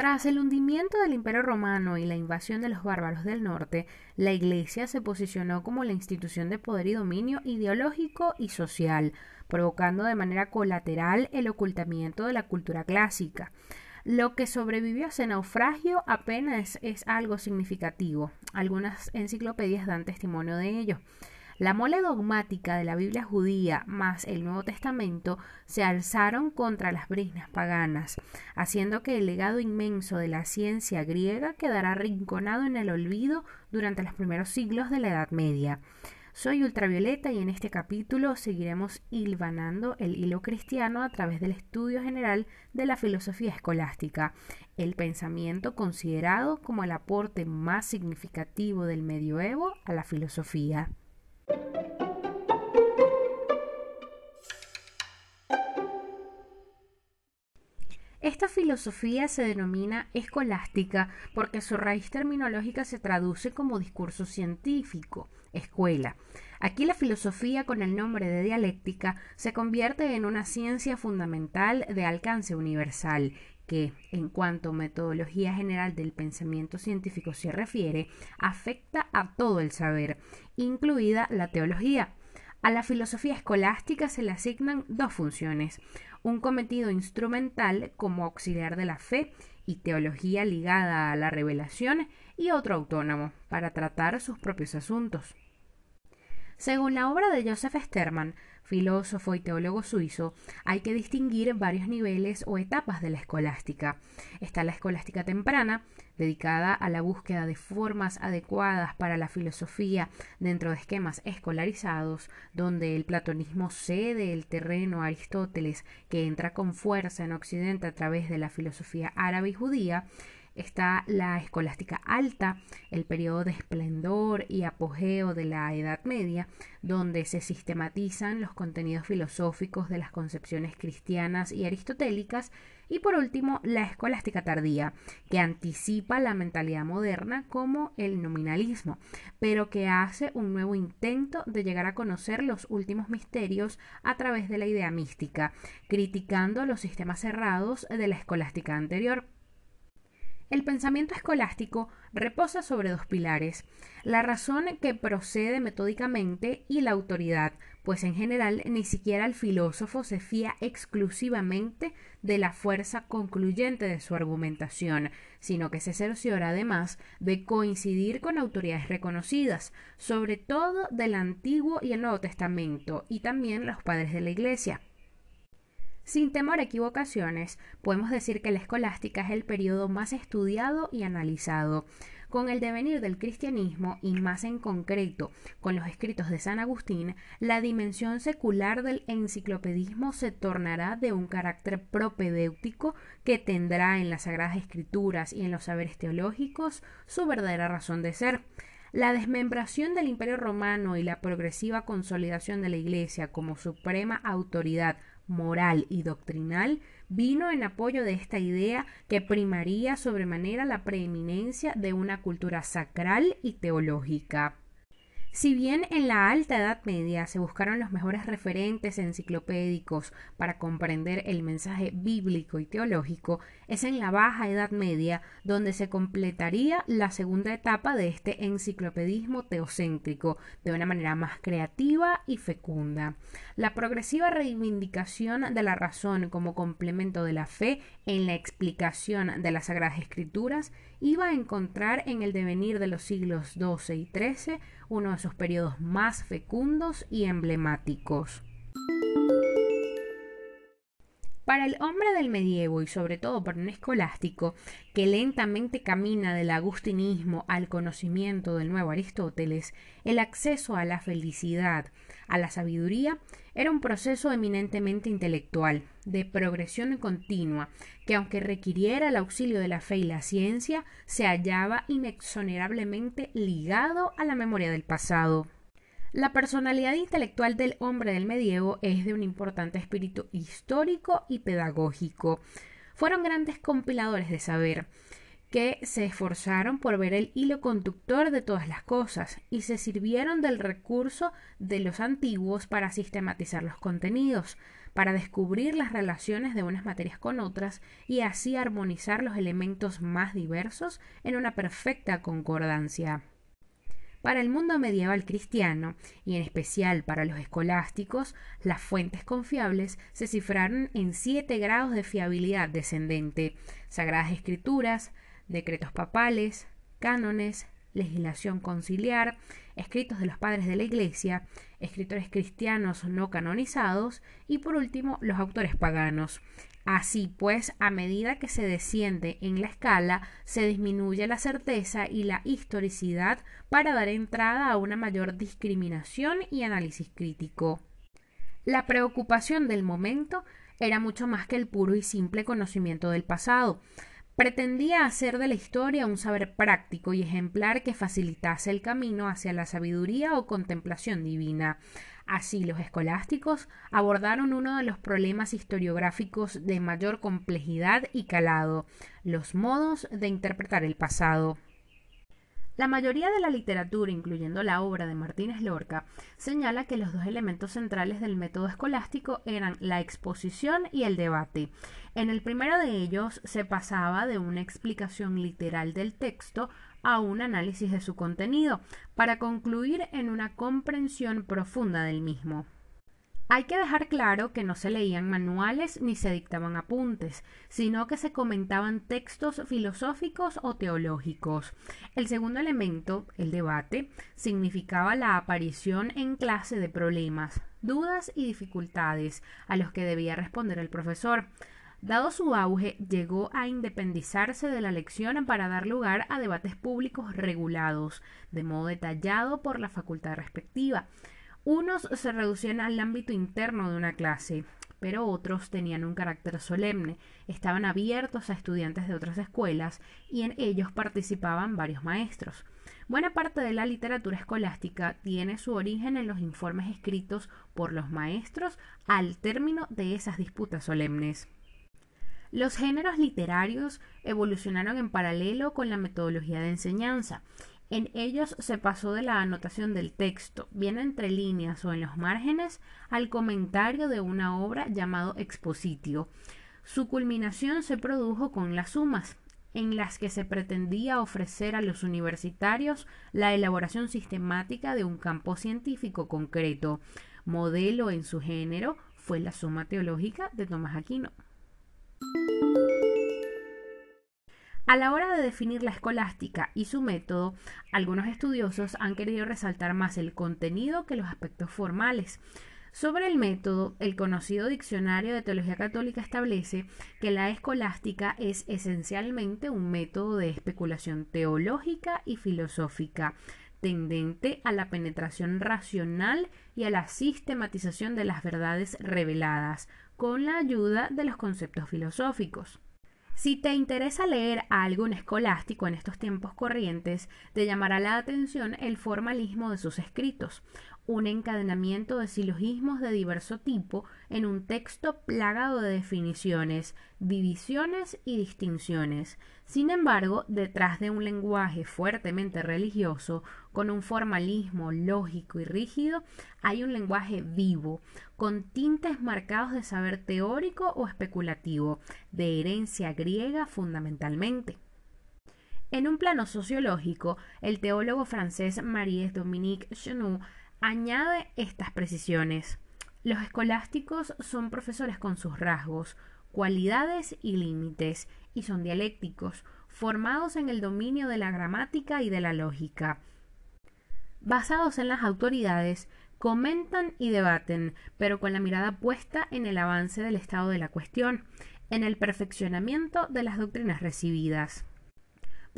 Tras el hundimiento del Imperio romano y la invasión de los bárbaros del norte, la Iglesia se posicionó como la institución de poder y dominio ideológico y social, provocando de manera colateral el ocultamiento de la cultura clásica. Lo que sobrevivió a ese naufragio apenas es algo significativo. Algunas enciclopedias dan testimonio de ello. La mole dogmática de la Biblia judía más el Nuevo Testamento se alzaron contra las brisnas paganas, haciendo que el legado inmenso de la ciencia griega quedara arrinconado en el olvido durante los primeros siglos de la Edad Media. Soy Ultravioleta y en este capítulo seguiremos hilvanando el hilo cristiano a través del estudio general de la filosofía escolástica, el pensamiento considerado como el aporte más significativo del medioevo a la filosofía. Esta filosofía se denomina escolástica porque su raíz terminológica se traduce como discurso científico, escuela. Aquí la filosofía con el nombre de dialéctica se convierte en una ciencia fundamental de alcance universal que, en cuanto a metodología general del pensamiento científico se refiere, afecta a todo el saber, incluida la teología. A la filosofía escolástica se le asignan dos funciones, un cometido instrumental como auxiliar de la fe y teología ligada a la revelación y otro autónomo para tratar sus propios asuntos. Según la obra de Joseph Sterman, filósofo y teólogo suizo, hay que distinguir varios niveles o etapas de la escolástica. Está la escolástica temprana, dedicada a la búsqueda de formas adecuadas para la filosofía dentro de esquemas escolarizados, donde el platonismo cede el terreno a Aristóteles, que entra con fuerza en Occidente a través de la filosofía árabe y judía, está la escolástica alta, el periodo de esplendor y apogeo de la Edad Media, donde se sistematizan los contenidos filosóficos de las concepciones cristianas y aristotélicas, y por último la escolástica tardía, que anticipa la mentalidad moderna como el nominalismo, pero que hace un nuevo intento de llegar a conocer los últimos misterios a través de la idea mística, criticando los sistemas cerrados de la escolástica anterior. El pensamiento escolástico reposa sobre dos pilares, la razón que procede metódicamente y la autoridad, pues en general ni siquiera el filósofo se fía exclusivamente de la fuerza concluyente de su argumentación, sino que se cerciora además de coincidir con autoridades reconocidas, sobre todo del Antiguo y el Nuevo Testamento, y también los padres de la Iglesia. Sin temor a equivocaciones, podemos decir que la escolástica es el periodo más estudiado y analizado. Con el devenir del cristianismo y más en concreto con los escritos de San Agustín, la dimensión secular del enciclopedismo se tornará de un carácter propedéutico que tendrá en las Sagradas Escrituras y en los saberes teológicos su verdadera razón de ser. La desmembración del Imperio romano y la progresiva consolidación de la Iglesia como suprema autoridad moral y doctrinal vino en apoyo de esta idea que primaría sobremanera la preeminencia de una cultura sacral y teológica. Si bien en la Alta Edad Media se buscaron los mejores referentes enciclopédicos para comprender el mensaje bíblico y teológico, es en la Baja Edad Media donde se completaría la segunda etapa de este enciclopedismo teocéntrico de una manera más creativa y fecunda. La progresiva reivindicación de la razón como complemento de la fe en la explicación de las Sagradas Escrituras iba a encontrar en el devenir de los siglos XII y XIII uno de sus periodos más fecundos y emblemáticos. Para el hombre del medievo y sobre todo para un escolástico que lentamente camina del agustinismo al conocimiento del nuevo Aristóteles, el acceso a la felicidad, a la sabiduría, era un proceso eminentemente intelectual, de progresión continua, que aunque requiriera el auxilio de la fe y la ciencia, se hallaba inexonerablemente ligado a la memoria del pasado. La personalidad intelectual del hombre del medievo es de un importante espíritu histórico y pedagógico. Fueron grandes compiladores de saber, que se esforzaron por ver el hilo conductor de todas las cosas y se sirvieron del recurso de los antiguos para sistematizar los contenidos, para descubrir las relaciones de unas materias con otras y así armonizar los elementos más diversos en una perfecta concordancia. Para el mundo medieval cristiano, y en especial para los escolásticos, las fuentes confiables se cifraron en siete grados de fiabilidad descendente, sagradas escrituras, decretos papales, cánones, legislación conciliar, escritos de los padres de la Iglesia, escritores cristianos no canonizados y por último los autores paganos. Así pues, a medida que se desciende en la escala, se disminuye la certeza y la historicidad para dar entrada a una mayor discriminación y análisis crítico. La preocupación del momento era mucho más que el puro y simple conocimiento del pasado. Pretendía hacer de la historia un saber práctico y ejemplar que facilitase el camino hacia la sabiduría o contemplación divina. Así, los escolásticos abordaron uno de los problemas historiográficos de mayor complejidad y calado, los modos de interpretar el pasado. La mayoría de la literatura, incluyendo la obra de Martínez Lorca, señala que los dos elementos centrales del método escolástico eran la exposición y el debate. En el primero de ellos se pasaba de una explicación literal del texto a un análisis de su contenido, para concluir en una comprensión profunda del mismo. Hay que dejar claro que no se leían manuales ni se dictaban apuntes, sino que se comentaban textos filosóficos o teológicos. El segundo elemento, el debate, significaba la aparición en clase de problemas, dudas y dificultades a los que debía responder el profesor. Dado su auge, llegó a independizarse de la lección para dar lugar a debates públicos regulados, de modo detallado por la facultad respectiva. Unos se reducían al ámbito interno de una clase, pero otros tenían un carácter solemne, estaban abiertos a estudiantes de otras escuelas y en ellos participaban varios maestros. Buena parte de la literatura escolástica tiene su origen en los informes escritos por los maestros al término de esas disputas solemnes. Los géneros literarios evolucionaron en paralelo con la metodología de enseñanza en ellos se pasó de la anotación del texto, bien entre líneas o en los márgenes, al comentario de una obra llamado expositio. Su culminación se produjo con las sumas, en las que se pretendía ofrecer a los universitarios la elaboración sistemática de un campo científico concreto. Modelo en su género fue la suma teológica de Tomás Aquino. A la hora de definir la escolástica y su método, algunos estudiosos han querido resaltar más el contenido que los aspectos formales. Sobre el método, el conocido Diccionario de Teología Católica establece que la escolástica es esencialmente un método de especulación teológica y filosófica, tendente a la penetración racional y a la sistematización de las verdades reveladas, con la ayuda de los conceptos filosóficos. Si te interesa leer a algún escolástico en estos tiempos corrientes, te llamará la atención el formalismo de sus escritos, un encadenamiento de silogismos de diverso tipo en un texto plagado de definiciones, divisiones y distinciones. Sin embargo, detrás de un lenguaje fuertemente religioso, con un formalismo lógico y rígido, hay un lenguaje vivo, con tintes marcados de saber teórico o especulativo, de herencia griega fundamentalmente. En un plano sociológico, el teólogo francés Marie Dominique Chenou Añade estas precisiones. Los escolásticos son profesores con sus rasgos, cualidades y límites, y son dialécticos, formados en el dominio de la gramática y de la lógica. Basados en las autoridades, comentan y debaten, pero con la mirada puesta en el avance del estado de la cuestión, en el perfeccionamiento de las doctrinas recibidas.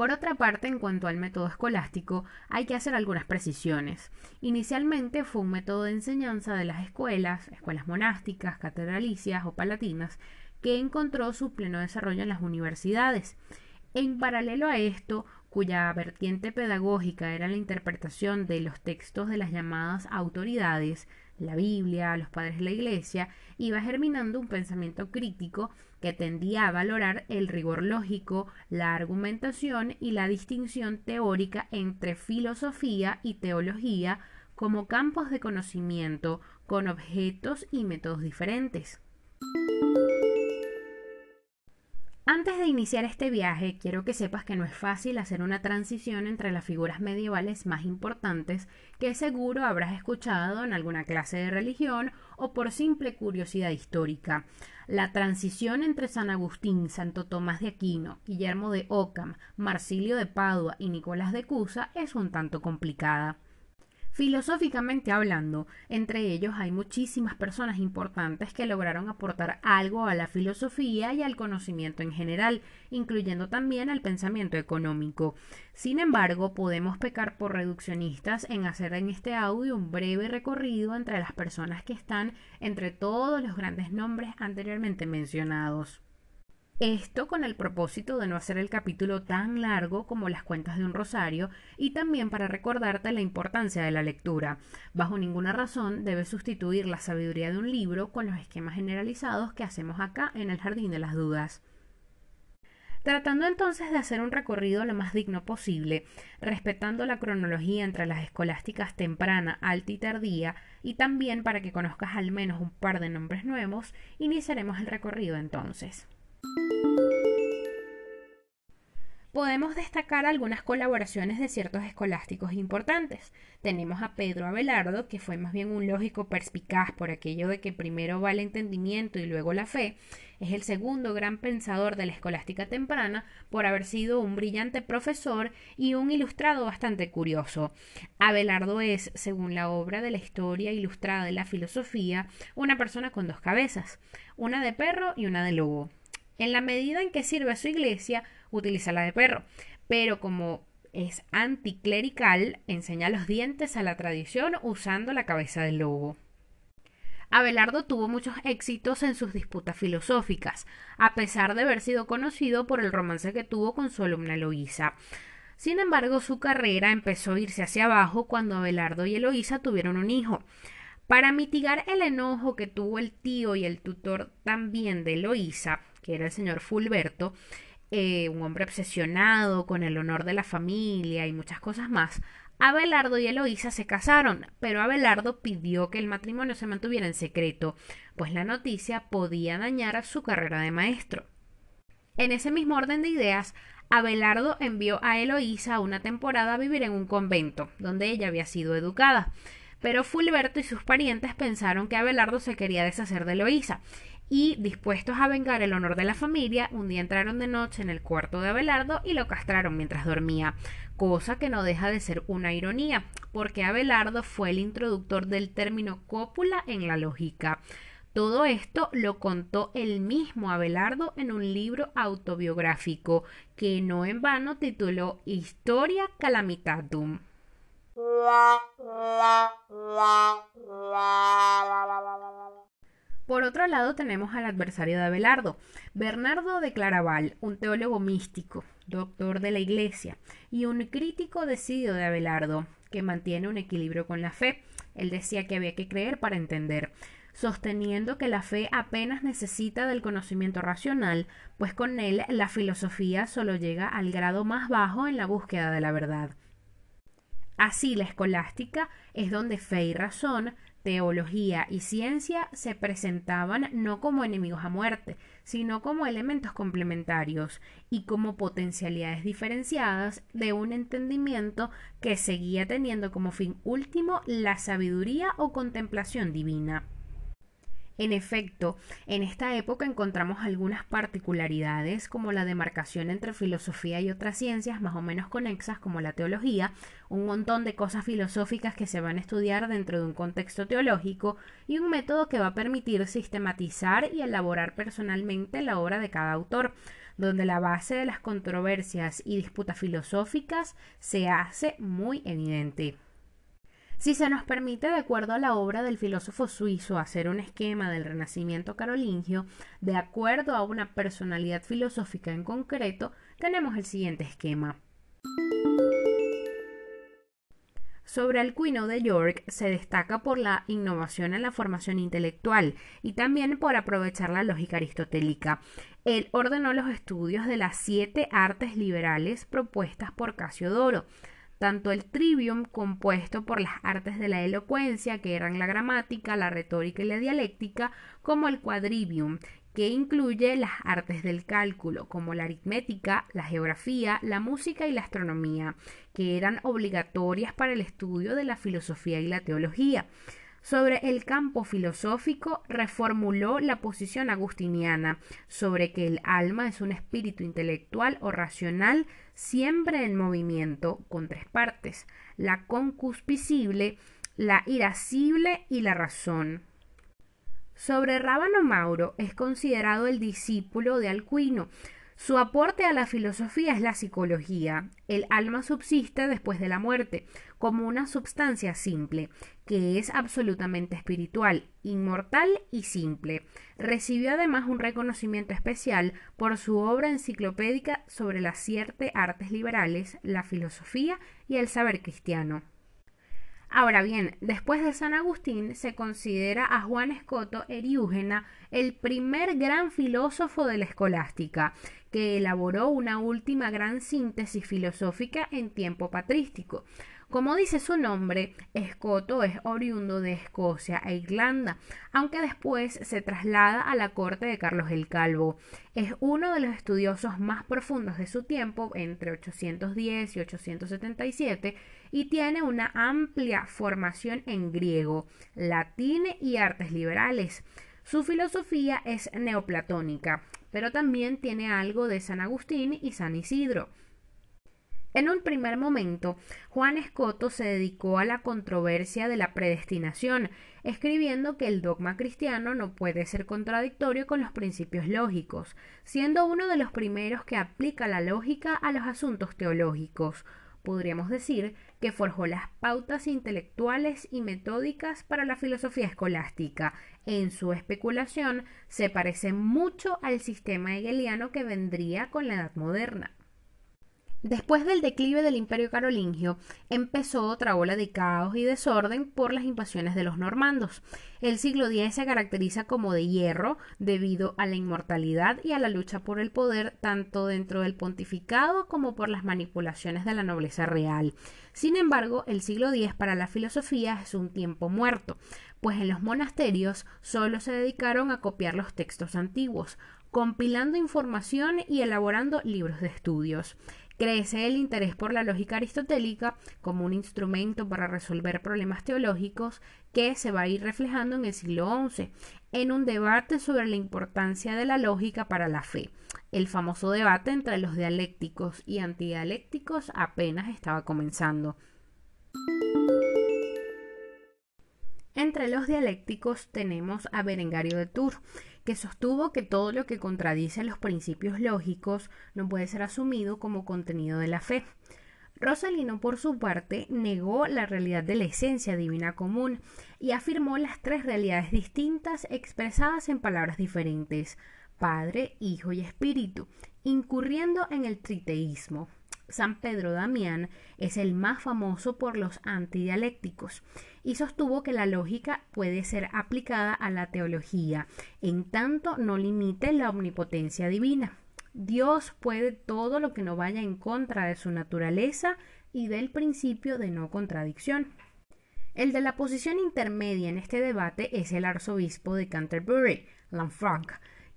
Por otra parte, en cuanto al método escolástico, hay que hacer algunas precisiones. Inicialmente fue un método de enseñanza de las escuelas, escuelas monásticas, catedralicias o palatinas, que encontró su pleno desarrollo en las universidades. En paralelo a esto, cuya vertiente pedagógica era la interpretación de los textos de las llamadas autoridades, la Biblia, los padres de la Iglesia, iba germinando un pensamiento crítico que tendía a valorar el rigor lógico, la argumentación y la distinción teórica entre filosofía y teología como campos de conocimiento con objetos y métodos diferentes. Antes de iniciar este viaje, quiero que sepas que no es fácil hacer una transición entre las figuras medievales más importantes que seguro habrás escuchado en alguna clase de religión o por simple curiosidad histórica. La transición entre San Agustín, Santo Tomás de Aquino, Guillermo de Ockham, Marsilio de Padua y Nicolás de Cusa es un tanto complicada. Filosóficamente hablando, entre ellos hay muchísimas personas importantes que lograron aportar algo a la filosofía y al conocimiento en general, incluyendo también al pensamiento económico. Sin embargo, podemos pecar por reduccionistas en hacer en este audio un breve recorrido entre las personas que están entre todos los grandes nombres anteriormente mencionados. Esto con el propósito de no hacer el capítulo tan largo como las cuentas de un rosario y también para recordarte la importancia de la lectura. Bajo ninguna razón debes sustituir la sabiduría de un libro con los esquemas generalizados que hacemos acá en el Jardín de las Dudas. Tratando entonces de hacer un recorrido lo más digno posible, respetando la cronología entre las escolásticas temprana, alta y tardía, y también para que conozcas al menos un par de nombres nuevos, iniciaremos el recorrido entonces. Podemos destacar algunas colaboraciones de ciertos escolásticos importantes. Tenemos a Pedro Abelardo, que fue más bien un lógico perspicaz por aquello de que primero va el entendimiento y luego la fe. Es el segundo gran pensador de la escolástica temprana por haber sido un brillante profesor y un ilustrado bastante curioso. Abelardo es, según la obra de la historia ilustrada de la filosofía, una persona con dos cabezas, una de perro y una de lobo. En la medida en que sirve a su iglesia, utiliza la de perro, pero como es anticlerical, enseña los dientes a la tradición usando la cabeza del lobo. Abelardo tuvo muchos éxitos en sus disputas filosóficas, a pesar de haber sido conocido por el romance que tuvo con su alumna Eloísa. Sin embargo, su carrera empezó a irse hacia abajo cuando Abelardo y Eloísa tuvieron un hijo. Para mitigar el enojo que tuvo el tío y el tutor también de Eloísa, que era el señor Fulberto, eh, un hombre obsesionado con el honor de la familia y muchas cosas más, Abelardo y Eloísa se casaron, pero Abelardo pidió que el matrimonio se mantuviera en secreto, pues la noticia podía dañar su carrera de maestro. En ese mismo orden de ideas, Abelardo envió a Eloísa una temporada a vivir en un convento, donde ella había sido educada. Pero Fulberto y sus parientes pensaron que Abelardo se quería deshacer de Eloísa y, dispuestos a vengar el honor de la familia, un día entraron de noche en el cuarto de Abelardo y lo castraron mientras dormía, cosa que no deja de ser una ironía, porque Abelardo fue el introductor del término cópula en la lógica. Todo esto lo contó el mismo Abelardo en un libro autobiográfico que no en vano tituló Historia Calamitatum. Por otro lado tenemos al adversario de Abelardo, Bernardo de Claraval, un teólogo místico, doctor de la Iglesia, y un crítico decidido de Abelardo, que mantiene un equilibrio con la fe. Él decía que había que creer para entender, sosteniendo que la fe apenas necesita del conocimiento racional, pues con él la filosofía solo llega al grado más bajo en la búsqueda de la verdad. Así la escolástica es donde fe y razón teología y ciencia se presentaban no como enemigos a muerte, sino como elementos complementarios y como potencialidades diferenciadas de un entendimiento que seguía teniendo como fin último la sabiduría o contemplación divina. En efecto, en esta época encontramos algunas particularidades como la demarcación entre filosofía y otras ciencias más o menos conexas como la teología, un montón de cosas filosóficas que se van a estudiar dentro de un contexto teológico y un método que va a permitir sistematizar y elaborar personalmente la obra de cada autor, donde la base de las controversias y disputas filosóficas se hace muy evidente. Si se nos permite, de acuerdo a la obra del filósofo suizo, hacer un esquema del renacimiento carolingio, de acuerdo a una personalidad filosófica en concreto, tenemos el siguiente esquema. Sobre Alcuino de York se destaca por la innovación en la formación intelectual y también por aprovechar la lógica aristotélica. Él ordenó los estudios de las siete artes liberales propuestas por Casiodoro, tanto el trivium compuesto por las artes de la elocuencia, que eran la gramática, la retórica y la dialéctica, como el quadrivium, que incluye las artes del cálculo, como la aritmética, la geografía, la música y la astronomía, que eran obligatorias para el estudio de la filosofía y la teología. Sobre el campo filosófico reformuló la posición agustiniana sobre que el alma es un espíritu intelectual o racional siempre en movimiento con tres partes, la concupiscible, la irascible y la razón. Sobre Rábano Mauro es considerado el discípulo de Alcuino. Su aporte a la filosofía es la psicología. El alma subsiste después de la muerte, como una substancia simple, que es absolutamente espiritual, inmortal y simple. Recibió además un reconocimiento especial por su obra enciclopédica sobre las siete artes liberales, la filosofía y el saber cristiano. Ahora bien, después de San Agustín se considera a Juan Escoto Eriúgena el primer gran filósofo de la escolástica, que elaboró una última gran síntesis filosófica en tiempo patrístico. Como dice su nombre, Escoto es oriundo de Escocia e Irlanda, aunque después se traslada a la corte de Carlos el Calvo. Es uno de los estudiosos más profundos de su tiempo, entre 810 y 877, y tiene una amplia formación en griego, latín y artes liberales. Su filosofía es neoplatónica, pero también tiene algo de San Agustín y San Isidro. En un primer momento, Juan Escoto se dedicó a la controversia de la predestinación, escribiendo que el dogma cristiano no puede ser contradictorio con los principios lógicos, siendo uno de los primeros que aplica la lógica a los asuntos teológicos. Podríamos decir que forjó las pautas intelectuales y metódicas para la filosofía escolástica. En su especulación se parece mucho al sistema hegeliano que vendría con la Edad Moderna. Después del declive del imperio carolingio, empezó otra ola de caos y desorden por las invasiones de los normandos. El siglo X se caracteriza como de hierro debido a la inmortalidad y a la lucha por el poder tanto dentro del pontificado como por las manipulaciones de la nobleza real. Sin embargo, el siglo X para la filosofía es un tiempo muerto, pues en los monasterios solo se dedicaron a copiar los textos antiguos, compilando información y elaborando libros de estudios. Crece el interés por la lógica aristotélica como un instrumento para resolver problemas teológicos que se va a ir reflejando en el siglo XI, en un debate sobre la importancia de la lógica para la fe. El famoso debate entre los dialécticos y antidialécticos apenas estaba comenzando. Entre los dialécticos tenemos a Berengario de Tours, que sostuvo que todo lo que contradice los principios lógicos no puede ser asumido como contenido de la fe. Rosalino, por su parte, negó la realidad de la esencia divina común y afirmó las tres realidades distintas expresadas en palabras diferentes, Padre, Hijo y Espíritu, incurriendo en el triteísmo. San Pedro Damián es el más famoso por los antidialécticos y sostuvo que la lógica puede ser aplicada a la teología, en tanto no limite la omnipotencia divina. Dios puede todo lo que no vaya en contra de su naturaleza y del principio de no contradicción. El de la posición intermedia en este debate es el arzobispo de Canterbury, Lanfranc,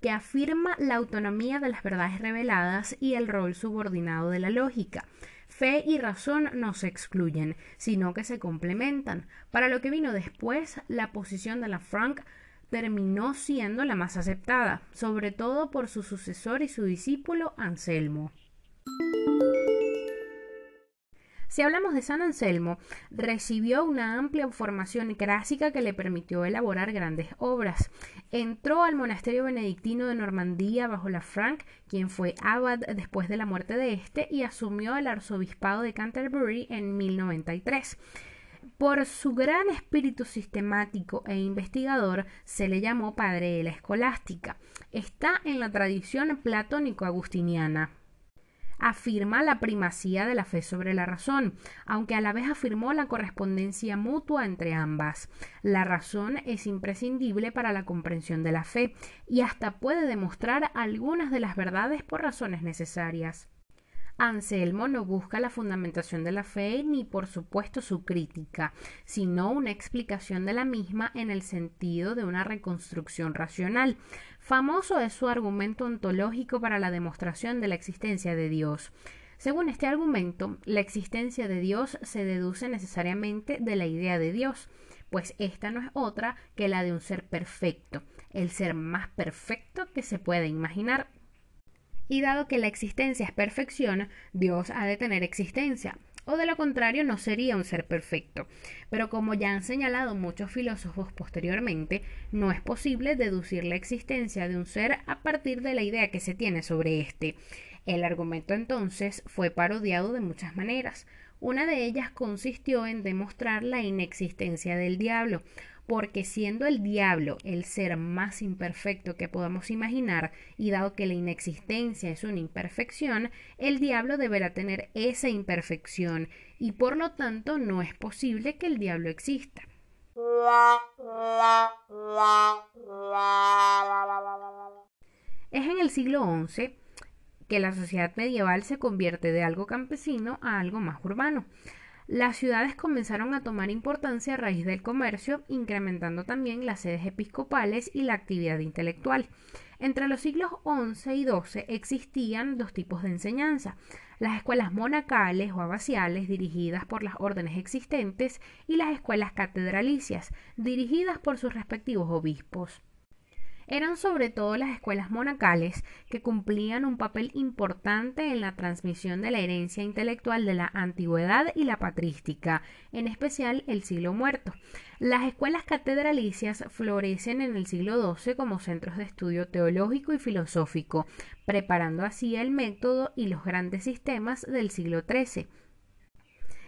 que afirma la autonomía de las verdades reveladas y el rol subordinado de la lógica. Fe y razón no se excluyen, sino que se complementan. Para lo que vino después, la posición de la Frank terminó siendo la más aceptada, sobre todo por su sucesor y su discípulo Anselmo. Si hablamos de San Anselmo, recibió una amplia formación clásica que le permitió elaborar grandes obras. Entró al monasterio benedictino de Normandía bajo la Frank, quien fue abad después de la muerte de este, y asumió el arzobispado de Canterbury en 1093. Por su gran espíritu sistemático e investigador se le llamó padre de la escolástica. Está en la tradición platónico-agustiniana. Afirma la primacía de la fe sobre la razón, aunque a la vez afirmó la correspondencia mutua entre ambas. La razón es imprescindible para la comprensión de la fe y hasta puede demostrar algunas de las verdades por razones necesarias. Anselmo no busca la fundamentación de la fe ni por supuesto su crítica, sino una explicación de la misma en el sentido de una reconstrucción racional. Famoso es su argumento ontológico para la demostración de la existencia de Dios. Según este argumento, la existencia de Dios se deduce necesariamente de la idea de Dios, pues esta no es otra que la de un ser perfecto, el ser más perfecto que se puede imaginar, y dado que la existencia es perfección, Dios ha de tener existencia, o de lo contrario no sería un ser perfecto. Pero como ya han señalado muchos filósofos posteriormente, no es posible deducir la existencia de un ser a partir de la idea que se tiene sobre éste. El argumento entonces fue parodiado de muchas maneras. Una de ellas consistió en demostrar la inexistencia del diablo, porque siendo el diablo el ser más imperfecto que podamos imaginar, y dado que la inexistencia es una imperfección, el diablo deberá tener esa imperfección, y por lo tanto no es posible que el diablo exista. Es en el siglo XI que la sociedad medieval se convierte de algo campesino a algo más urbano. Las ciudades comenzaron a tomar importancia a raíz del comercio, incrementando también las sedes episcopales y la actividad intelectual. Entre los siglos XI y XII existían dos tipos de enseñanza, las escuelas monacales o abaciales dirigidas por las órdenes existentes y las escuelas catedralicias dirigidas por sus respectivos obispos eran sobre todo las escuelas monacales que cumplían un papel importante en la transmisión de la herencia intelectual de la antigüedad y la patrística, en especial el siglo muerto. Las escuelas catedralicias florecen en el siglo XII como centros de estudio teológico y filosófico, preparando así el método y los grandes sistemas del siglo XIII.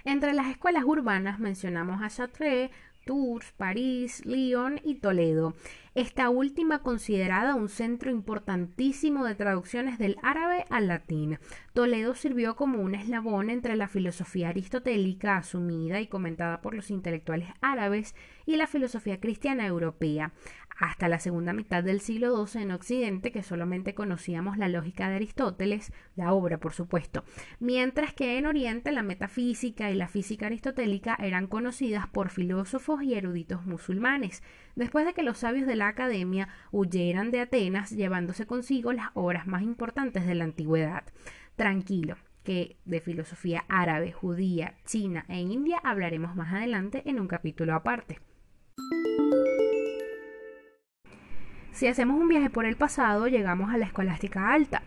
Entre las escuelas urbanas mencionamos a Chartres, Tours, París, Lyon y Toledo. Esta última considerada un centro importantísimo de traducciones del árabe al latín. Toledo sirvió como un eslabón entre la filosofía aristotélica asumida y comentada por los intelectuales árabes y la filosofía cristiana europea hasta la segunda mitad del siglo XII en Occidente, que solamente conocíamos la lógica de Aristóteles, la obra por supuesto, mientras que en Oriente la metafísica y la física aristotélica eran conocidas por filósofos y eruditos musulmanes, después de que los sabios de la academia huyeran de Atenas llevándose consigo las obras más importantes de la antigüedad. Tranquilo, que de filosofía árabe, judía, china e india hablaremos más adelante en un capítulo aparte. Si hacemos un viaje por el pasado, llegamos a la escolástica alta,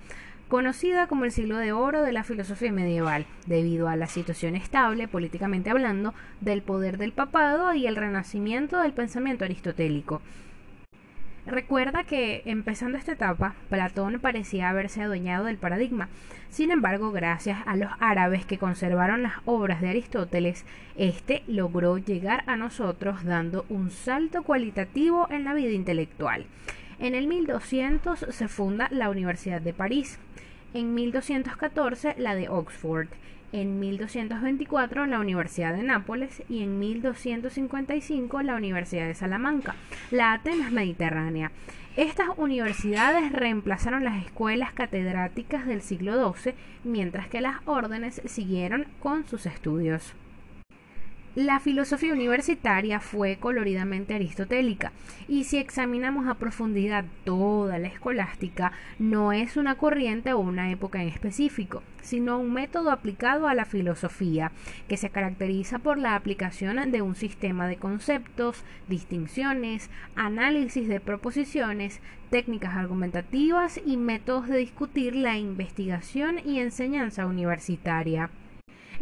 conocida como el siglo de oro de la filosofía medieval, debido a la situación estable, políticamente hablando, del poder del papado y el renacimiento del pensamiento aristotélico. Recuerda que, empezando esta etapa, Platón parecía haberse adueñado del paradigma. Sin embargo, gracias a los árabes que conservaron las obras de Aristóteles, éste logró llegar a nosotros dando un salto cualitativo en la vida intelectual. En el 1200 se funda la Universidad de París, en 1214 la de Oxford, en 1224 la Universidad de Nápoles y en 1255 la Universidad de Salamanca, la Atenas Mediterránea. Estas universidades reemplazaron las escuelas catedráticas del siglo XII, mientras que las órdenes siguieron con sus estudios. La filosofía universitaria fue coloridamente aristotélica y si examinamos a profundidad toda la escolástica, no es una corriente o una época en específico, sino un método aplicado a la filosofía que se caracteriza por la aplicación de un sistema de conceptos, distinciones, análisis de proposiciones, técnicas argumentativas y métodos de discutir la investigación y enseñanza universitaria.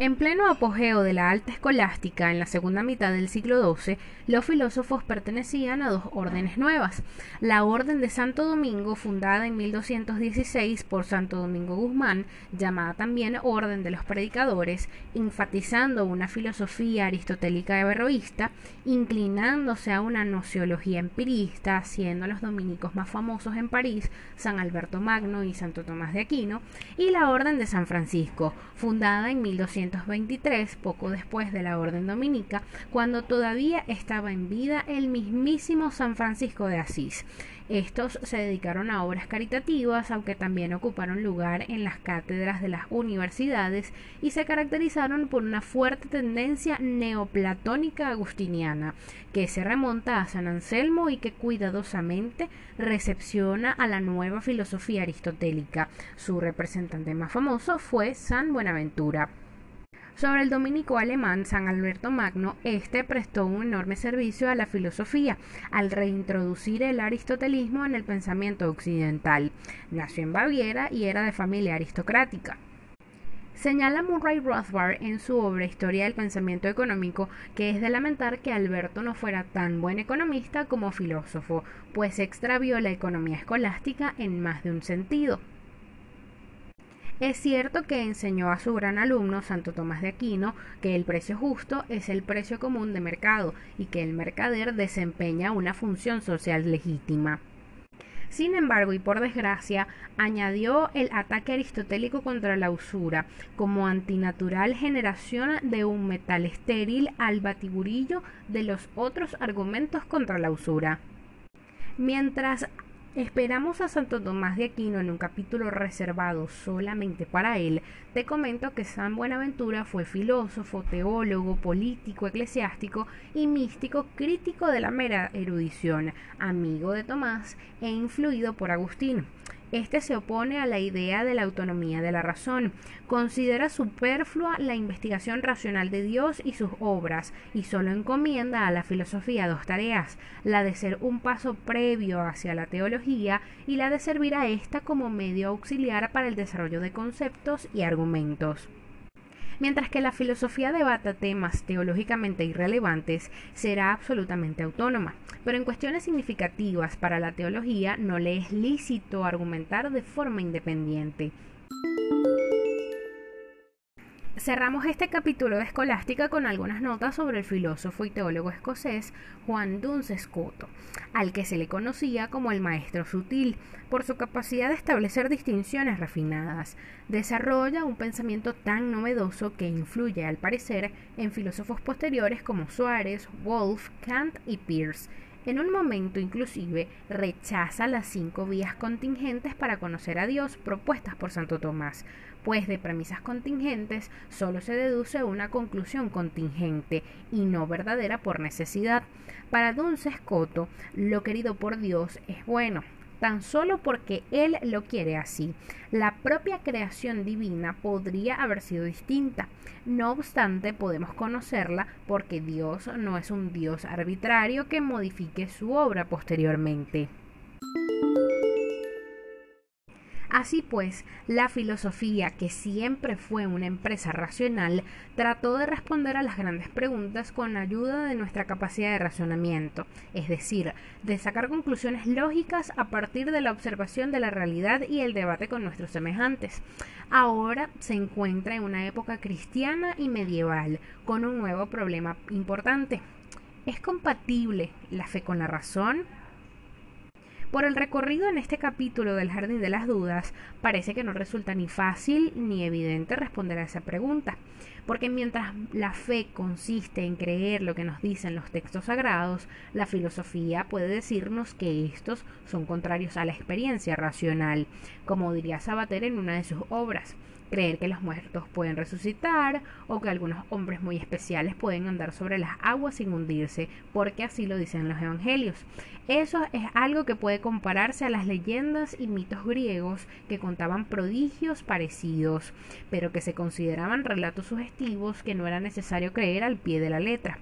En pleno apogeo de la alta escolástica en la segunda mitad del siglo XII, los filósofos pertenecían a dos órdenes nuevas. La Orden de Santo Domingo, fundada en 1216 por Santo Domingo Guzmán, llamada también Orden de los Predicadores, enfatizando una filosofía aristotélica averroísta, inclinándose a una nociología empirista, siendo los dominicos más famosos en París San Alberto Magno y Santo Tomás de Aquino, y la Orden de San Francisco, fundada en 1200 poco después de la Orden Dominica, cuando todavía estaba en vida el mismísimo San Francisco de Asís. Estos se dedicaron a obras caritativas, aunque también ocuparon lugar en las cátedras de las universidades y se caracterizaron por una fuerte tendencia neoplatónica agustiniana, que se remonta a San Anselmo y que cuidadosamente recepciona a la nueva filosofía aristotélica. Su representante más famoso fue San Buenaventura. Sobre el dominico alemán San Alberto Magno, este prestó un enorme servicio a la filosofía al reintroducir el aristotelismo en el pensamiento occidental. Nació en Baviera y era de familia aristocrática. Señala Murray Rothbard en su obra Historia del Pensamiento Económico que es de lamentar que Alberto no fuera tan buen economista como filósofo, pues extravió la economía escolástica en más de un sentido. Es cierto que enseñó a su gran alumno, Santo Tomás de Aquino, que el precio justo es el precio común de mercado y que el mercader desempeña una función social legítima. Sin embargo, y por desgracia, añadió el ataque aristotélico contra la usura como antinatural generación de un metal estéril al batiburillo de los otros argumentos contra la usura. Mientras Esperamos a Santo Tomás de Aquino en un capítulo reservado solamente para él. Te comento que San Buenaventura fue filósofo, teólogo, político, eclesiástico y místico crítico de la mera erudición, amigo de Tomás e influido por Agustín. Este se opone a la idea de la autonomía de la razón, considera superflua la investigación racional de Dios y sus obras, y solo encomienda a la filosofía dos tareas, la de ser un paso previo hacia la teología y la de servir a ésta como medio auxiliar para el desarrollo de conceptos y argumentos. Mientras que la filosofía debata temas teológicamente irrelevantes, será absolutamente autónoma. Pero en cuestiones significativas para la teología no le es lícito argumentar de forma independiente. Cerramos este capítulo de Escolástica con algunas notas sobre el filósofo y teólogo escocés Juan Duns Scoto, al que se le conocía como el maestro sutil, por su capacidad de establecer distinciones refinadas. Desarrolla un pensamiento tan novedoso que influye, al parecer, en filósofos posteriores como Suárez, Wolff, Kant y Peirce en un momento inclusive rechaza las cinco vías contingentes para conocer a Dios propuestas por Santo Tomás, pues de premisas contingentes solo se deduce una conclusión contingente y no verdadera por necesidad. Para Don Sescoto, lo querido por Dios es bueno, tan solo porque Él lo quiere así. La propia creación divina podría haber sido distinta. No obstante, podemos conocerla porque Dios no es un Dios arbitrario que modifique su obra posteriormente. Así pues, la filosofía, que siempre fue una empresa racional, trató de responder a las grandes preguntas con ayuda de nuestra capacidad de razonamiento, es decir, de sacar conclusiones lógicas a partir de la observación de la realidad y el debate con nuestros semejantes. Ahora se encuentra en una época cristiana y medieval, con un nuevo problema importante. ¿Es compatible la fe con la razón? Por el recorrido en este capítulo del Jardín de las Dudas, parece que no resulta ni fácil ni evidente responder a esa pregunta, porque mientras la fe consiste en creer lo que nos dicen los textos sagrados, la filosofía puede decirnos que estos son contrarios a la experiencia racional, como diría Sabater en una de sus obras creer que los muertos pueden resucitar o que algunos hombres muy especiales pueden andar sobre las aguas sin hundirse, porque así lo dicen los evangelios. Eso es algo que puede compararse a las leyendas y mitos griegos que contaban prodigios parecidos, pero que se consideraban relatos sugestivos que no era necesario creer al pie de la letra.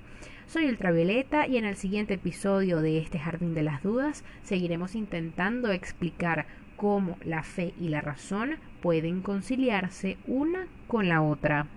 Soy Ultravioleta y en el siguiente episodio de este Jardín de las Dudas seguiremos intentando explicar cómo la fe y la razón pueden conciliarse una con la otra.